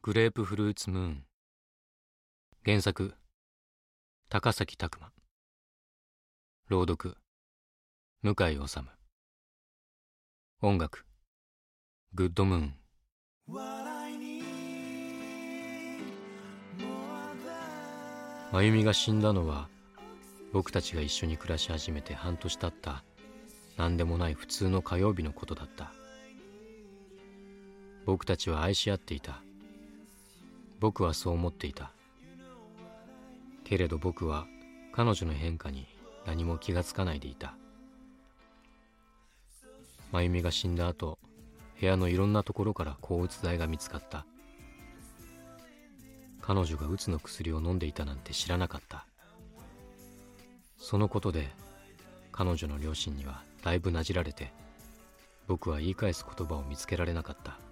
グレープフルーツムーン。原作高崎拓磨。朗読向井治音楽グッドムーン。真由美が死んだのは僕たちが一緒に暮らし始めて半年経った何でもない普通の火曜日のことだった。僕たちは愛し合っていた。僕はそう思っていた。けれど僕は彼女の変化に何も気がつかないでいた。真由美が死んだ後部屋のいろんなところから抗うつ剤が見つかった。彼女がうつの薬を飲んでいたなんて知らなかった。そのことで彼女の両親にはだいぶなじられて僕は言い返す言葉を見つけられなかった。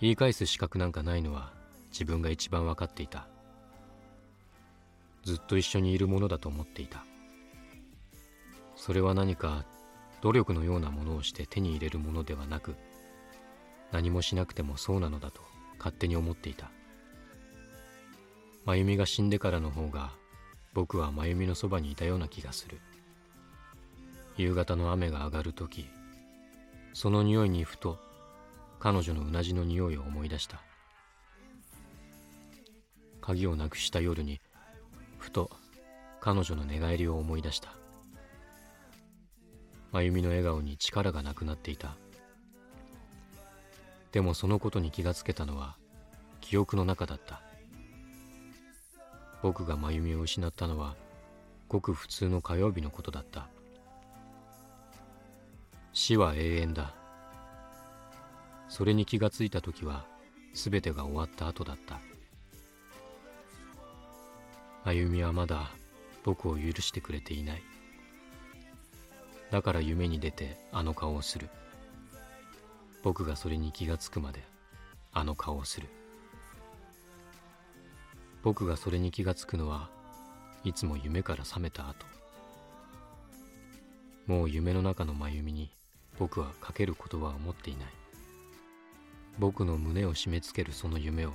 言い返す資格なんかないのは自分が一番分かっていた。ずっと一緒にいるものだと思っていた。それは何か努力のようなものをして手に入れるものではなく何もしなくてもそうなのだと勝手に思っていた。真由美が死んでからの方が僕は真由美のそばにいたような気がする。夕方の雨が上がる時その匂いにふと彼女のうなじの匂いを思い出した。鍵をなくした夜にふと彼女の寝返りを思い出した。真由美の笑顔に力がなくなっていた。でもそのことに気がつけたのは記憶の中だった。僕が真由美を失ったのはごく普通の火曜日のことだった。死は永遠だ。それに気がついた時は全てが終わった後だった。歩みはまだ僕を許してくれていない。だから夢に出てあの顔をする。僕がそれに気がつくまであの顔をする。僕がそれに気がつくのはいつも夢から覚めた後。もう夢の中の真由美に僕はかける言葉を持っていない。僕の胸を締め付けるその夢を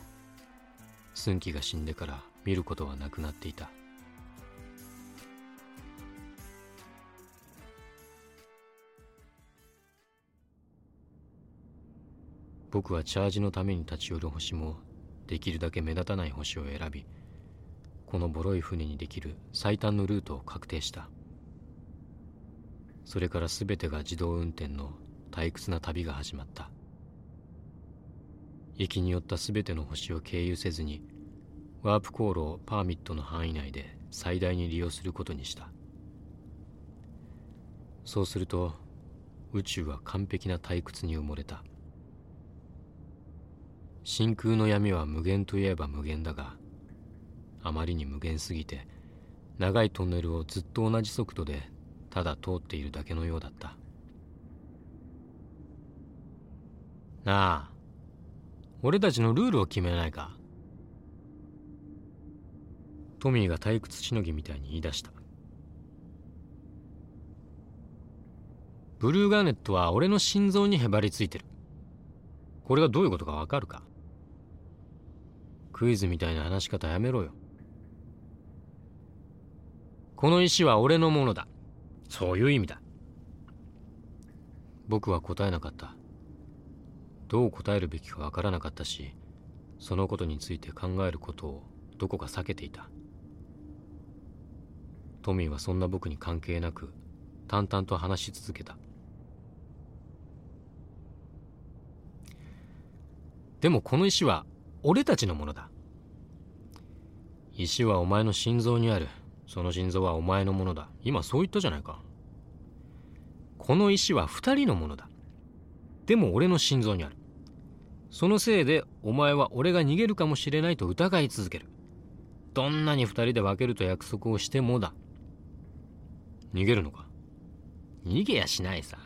寸気が死んでから見ることはなくなっていた。僕はチャージのために立ち寄る星もできるだけ目立たない星を選びこのボロい船にできる最短のルートを確定した。それから全てが自動運転の退屈な旅が始まった。行きによった全ての星を経由せずにワープ航路をパーミットの範囲内で最大に利用することにした。そうすると宇宙は完璧な退屈に埋もれた。真空の闇は無限といえば無限だがあまりに無限すぎて長いトンネルをずっと同じ速度でただ通っているだけのようだった。なあ俺たちのルールを決めないか。トミーが退屈しのぎみたいに言い出した。ブルーガーネットは俺の心臓にへばりついてる。これがどういうことかわかるか？クイズみたいな話し方やめろよ。この石は俺のものだ。そういう意味だ。僕は答えなかった。どう答えるべきかわからなかったしそのことについて考えることをどこか避けていた。トミーはそんな僕に関係なく淡々と話し続けた。でもこの石は俺たちのものだ。石はお前の心臓にある。その心臓はお前のものだ。今そう言ったじゃないか。この石は二人のものだ。でも俺の心臓にある。そのせいでお前は俺が逃げるかもしれないと疑い続ける。どんなに二人で分けると約束をしてもだ。逃げるのか？逃げやしないさ。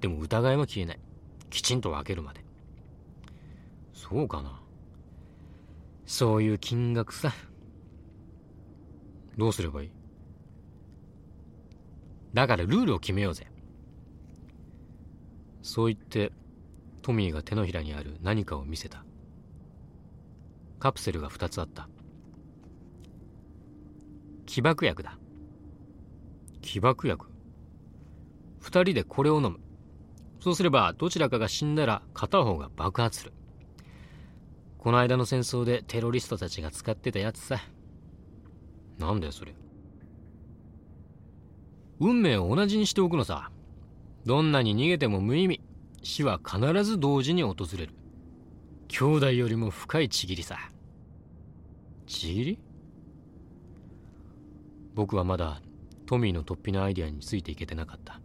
でも疑いは消えない。きちんと分けるまで。そうかな？そういう金額さ。どうすればいい？だからルールを決めようぜ。そう言ってトミーが手のひらにある何かを見せた。カプセルが2つあった。起爆薬だ。起爆薬？2人でこれを飲む。そうすればどちらかが死んだら片方が爆発する。この間の戦争でテロリストたちが使ってたやつさ。なんだよそれ。運命を同じにしておくのさ。どんなに逃げても無意味。死は必ず同時に訪れる。兄弟よりも深いちぎりさ。ちぎり？僕はまだトミーの突飛なアイデアについていけてなかった。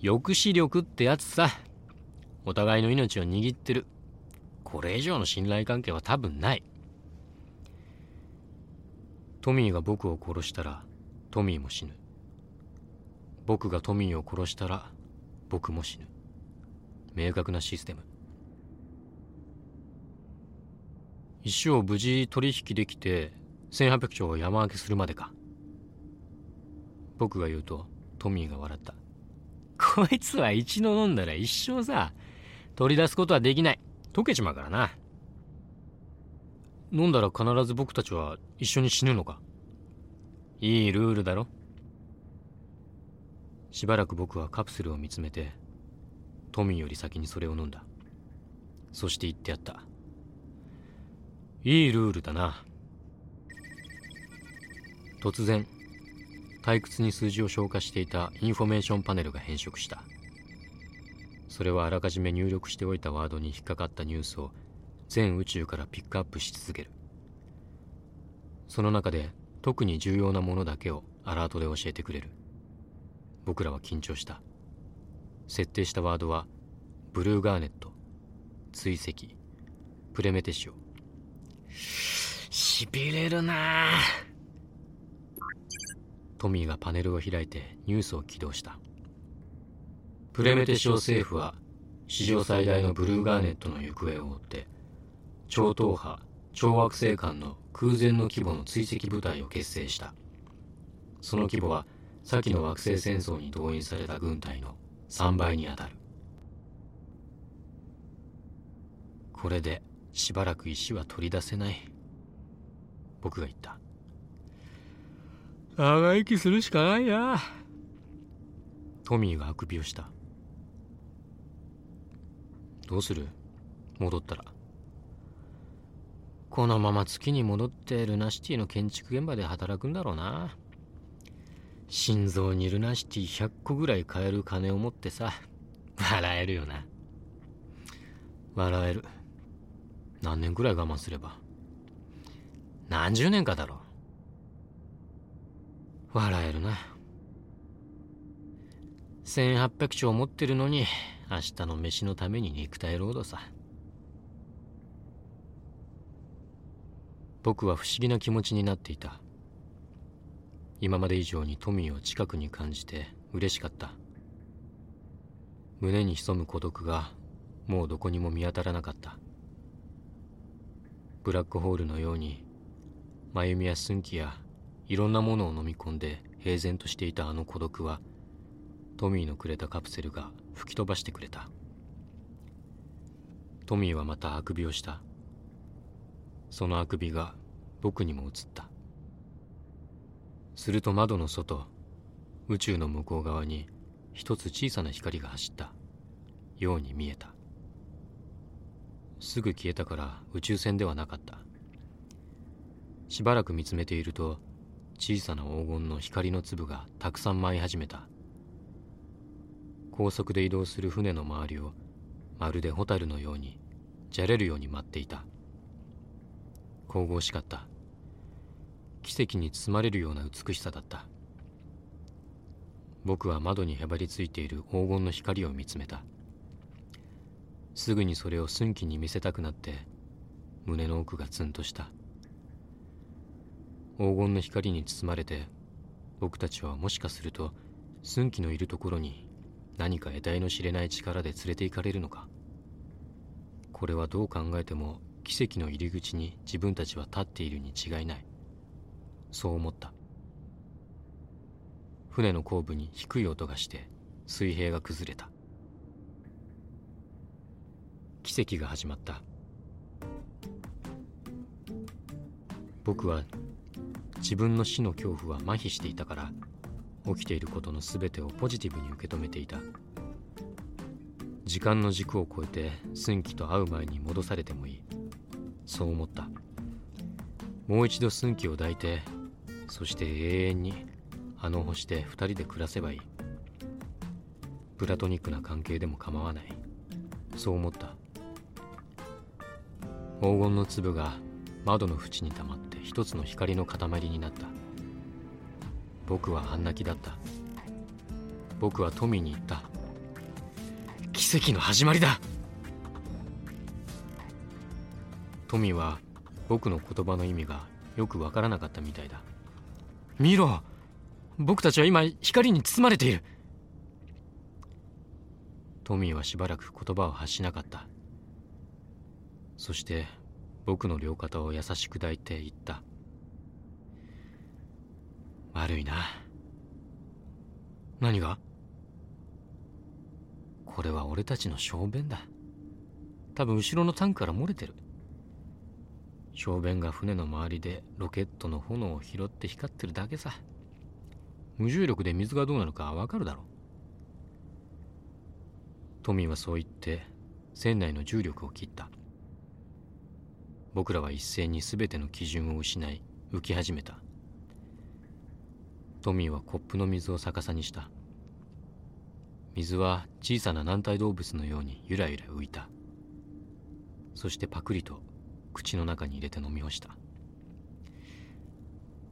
抑止力ってやつさ。お互いの命を握ってる。これ以上の信頼関係は多分ない。トミーが僕を殺したらトミーも死ぬ。僕がトミーを殺したら僕も死ぬ。明確なシステム。石を無事取引できて1800兆を山分けするまでか。僕が言うとトミーが笑った。こいつは一度飲んだら一生さ取り出すことはできない。溶けちまうからな。飲んだら必ず僕たちは一緒に死ぬのか。いいルールだろ。しばらく僕はカプセルを見つめてトミーより先にそれを飲んだ。そして言ってやった。いいルールだな。突然退屈に数字を消化していたインフォメーションパネルが変色した。それはあらかじめ入力しておいたワードに引っかかったニュースを全宇宙からピックアップし続ける。その中で特に重要なものだけをアラートで教えてくれる。僕らは緊張した。設定したワードはブルーガーネット。追跡。プレメテシオ。しびれるなトミーがパネルを開いてニュースを起動した。プレメテシオ政府は史上最大のブルーガーネットの行方を追って超党派超惑星間の空前の規模の追跡部隊を結成した。その規模は先の惑星戦争に動員された軍隊の3倍にあたる。これでしばらく石は取り出せない。僕が言った。長生きするしかないな。トミーがあくびをした。どうする？戻ったら。このまま月に戻ってルナシティの建築現場で働くんだろうな心臓にルナシティ。100個ぐらい買える金を持ってさ。笑えるよな。笑える。何年くらい我慢すれば。何十年かだろ。笑えるな。1800兆持ってるのに明日の飯のために肉体労働さ。僕は不思議な気持ちになっていた。今まで以上に富を近くに感じて嬉しかった。胸に潜む孤独がもうどこにも見当たらなかった。ブラックホールのように真由美や寸気やいろんなものを飲み込んで平然としていたあの孤独はトミーのくれたカプセルが吹き飛ばしてくれた。トミーはまたあくびをした。そのあくびが僕にも映った。すると窓の外宇宙の向こう側に一つ小さな光が走った。ように見えた。すぐ消えたから宇宙船ではなかった。しばらく見つめていると小さな黄金の光の粒がたくさん舞い始めた。高速で移動する船の周りをまるでホタルのようにじゃれるように舞っていた。神々しかった。奇跡に包まれるような美しさだった。僕は窓にへばりついている黄金の光を見つめた。すぐにそれを寸気に見せたくなって胸の奥がツンとした。黄金の光に包まれて僕たちはもしかすると寸気のいるところに何か得体の知れない力で連れて行かれるのか。これはどう考えても奇跡の入り口に自分たちは立っているに違いない。そう思った。船の後部に低い音がして水平が崩れた。奇跡が始まった。僕は自分の死の恐怖は麻痺していたから起きていることの全てをポジティブに受け止めていた。時間の軸を超えて寸気と会う前に戻されてもいい。そう思った。もう一度寸気を抱いてそして永遠にあの星で二人で暮らせばいい。プラトニックな関係でも構わない。そう思った。黄金の粒が窓の縁に溜まって一つの光の塊になった。僕は半泣きだった。僕はトミーに言った。奇跡の始まりだ。トミーは僕の言葉の意味がよくわからなかったみたいだ。見ろ。僕たちは今光に包まれている。トミーはしばらく言葉を発しなかった。そして僕の両肩を優しく抱いて言った。悪いな。何が？これは俺たちの小便だ。多分後ろのタンクから漏れてる。小便が船の周りでロケットの炎を拾って光ってるだけさ。無重力で水がどうなるかわかるだろう。トミーはそう言って船内の重力を切った。僕らは一斉に全ての基準を失い浮き始めた。トミーはコップの水を逆さにした。水は小さな軟体動物のようにゆらゆら浮いた。そしてパクリと口の中に入れて飲み干した。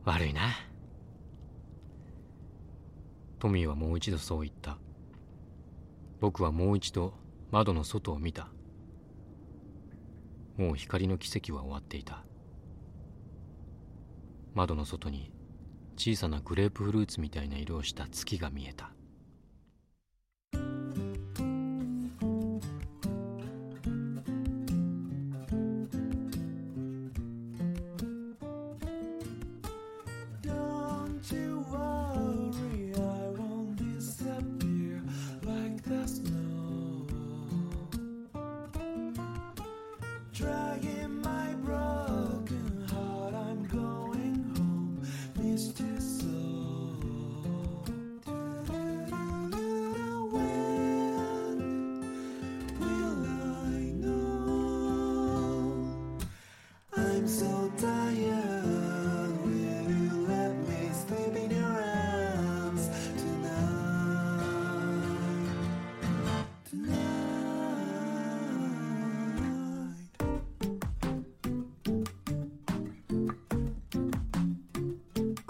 悪いな。トミーはもう一度そう言った。僕はもう一度窓の外を見た。もう光の奇跡は終わっていた。窓の外に小さなグレープフルーツみたいな色をした月が見えた。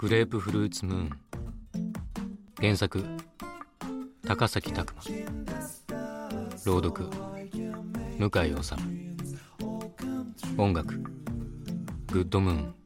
グレープフルーツムーン。原作高崎拓磨。朗読向井治音楽グッドムーン。